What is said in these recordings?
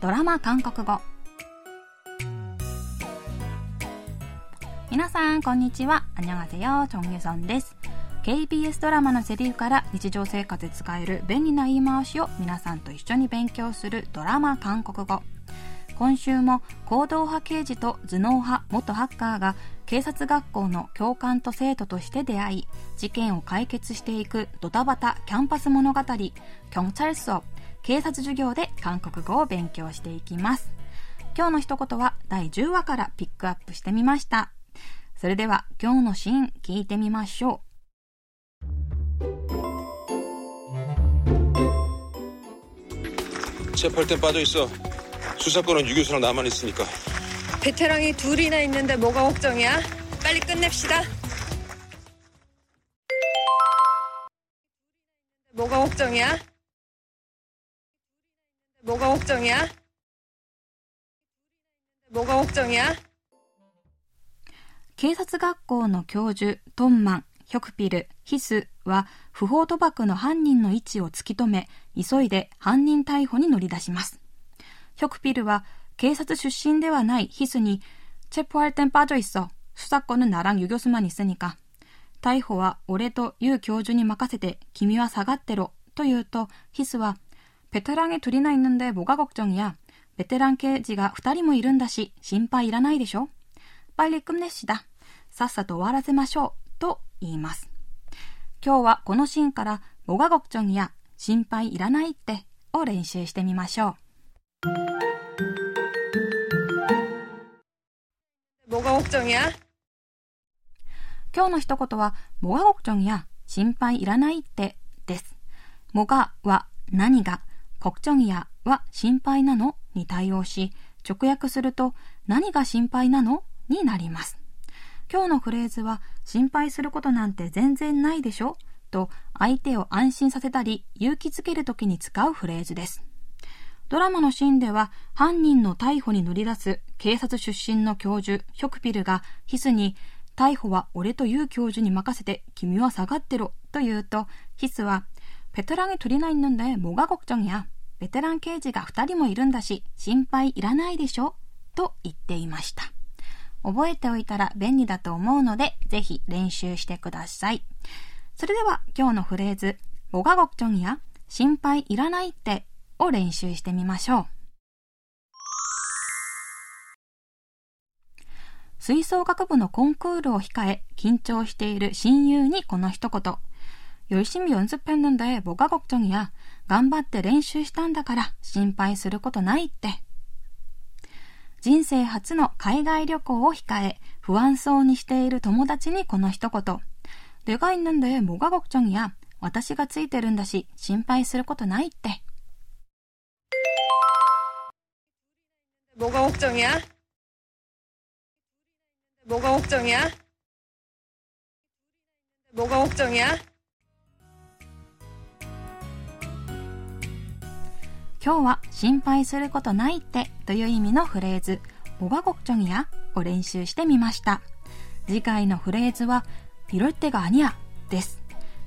ドラマ韓国語。皆さんこんにちは。アニョガセヨチョンギュソンです KBS ドラマのセリフから日常生活で使える便利な言い回しを皆さんと一緒に勉強するドラマ韓国語。今週も行動派刑事と頭脳派元ハッカーが警察学校の教官と生徒として出会い事件を解決していくドタバタキャンパス物語「キョンチャルスー警察授業で韓国語を勉強していきます今日の一言は第10話からピックアップしてみましたそれでは今日のシーン聞いてみましょう체포할땐빠져있어 수사권은 유교수랑 나만 있으니까. 베테랑이 둘이나 있는데 뭐가 걱정이야? 빨리 끝냅시다. 뭐가 걱정이야? 뭐가 걱정이야? 뭐가 걱정이야? 警察学校の教授トンマンヒョクピルヒスは 不法賭博の犯人の位置を突き止め急いで犯人逮捕に乗り出しますヒョクピルは警察出身ではないヒスにチェポ할땐빠져있어수사권은나랑유교수만있으니까逮捕は俺とユウ教授に任せて君は下がってろと言うとヒスは ベテラン이 둘이나있는데뭐가걱정이야ベテラン刑事が二人もいるんだし心配いらないでしょ빨리끝내시다さっさと終わらせましょうと言います今日はこのシーンから뭐가걱정이야心配いらないってを練習してみましょう뭐가걱정이야今日の一言は、뭐가걱정이야心配いらないってです。もがは何が、 国庁チョは心配なのに対応し、直訳すると何が心配なの？になります。今日のフレーズは心配することなんて全然ないでしょ？と相手を安心させたり勇気づける時に使うフレーズです。ドラマのシーンでは犯人の逮捕に乗り出す警察出身の教授ヒョクピルがヒスに逮捕は俺という教授に任せて君は下がってろと言うとヒスは ベテランに取りないのでもが걱정やベテラン刑事が2人もいるんだし心配いらないでしょと言っていました覚えておいたら便利だと思うのでぜひ練習してくださいそれでは今日のフレーズもが걱정や心配いらないってを練習してみましょう。吹奏楽部のコンクールを控え、緊張している親友にこの一言。 열심히연습했는데뭐가걱정이야頑張って練習したんだから心配することないって。人生初の海外旅行を控え、不安そうにしている友達にこの一言。내가있는데뭐가걱정이야私がついてるんだし心配することないって。 뭐가 걱정이야? 뭐가 걱정이야? 뭐가 걱정이야? 今日は心配することないってという意味のフレーズ、おがごくちょぎやを練習してみました。次回のフレーズは、ピルテがアニアです。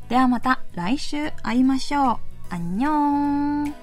ではまた来週会いましょう。アンニョーン。